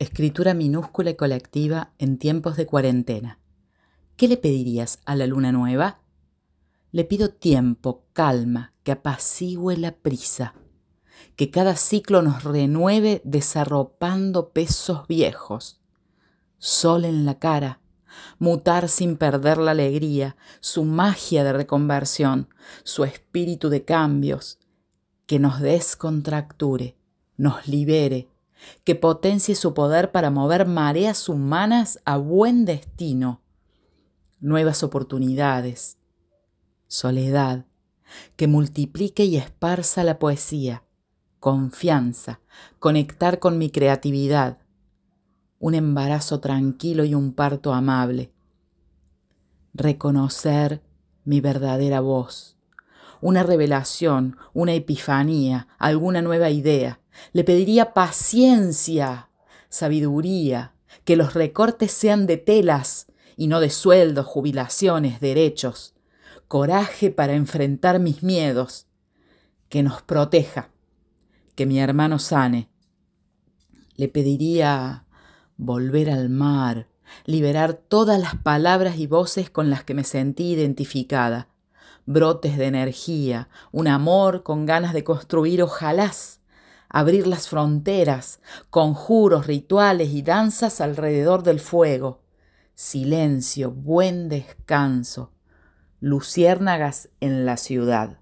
Escritura minúscula y colectiva en tiempos de cuarentena. ¿Qué le pedirías a la luna nueva? Le pido tiempo, calma, que apacigüe la prisa, que cada ciclo nos renueve desarropando pesos viejos, sol en la cara, mutar sin perder la alegría, su magia de reconversión, su espíritu de cambios, que nos descontracture, nos libere, que potencie su poder para mover mareas humanas a buen destino, nuevas oportunidades, soledad, que multiplique y esparza la poesía, confianza, conectar con mi creatividad, un embarazo tranquilo y un parto amable, reconocer mi verdadera voz, una revelación, una epifanía, alguna nueva idea. Le pediría paciencia, sabiduría, que los recortes sean de telas y no de sueldos, jubilaciones, derechos, coraje para enfrentar mis miedos, que nos proteja, que mi hermano sane. Le pediría volver al mar, liberar todas las palabras y voces con las que me sentí identificada, brotes de energía, un amor con ganas de construir ojalás, abrir las fronteras, conjuros, rituales y danzas alrededor del fuego, silencio, buen descanso, luciérnagas en la ciudad.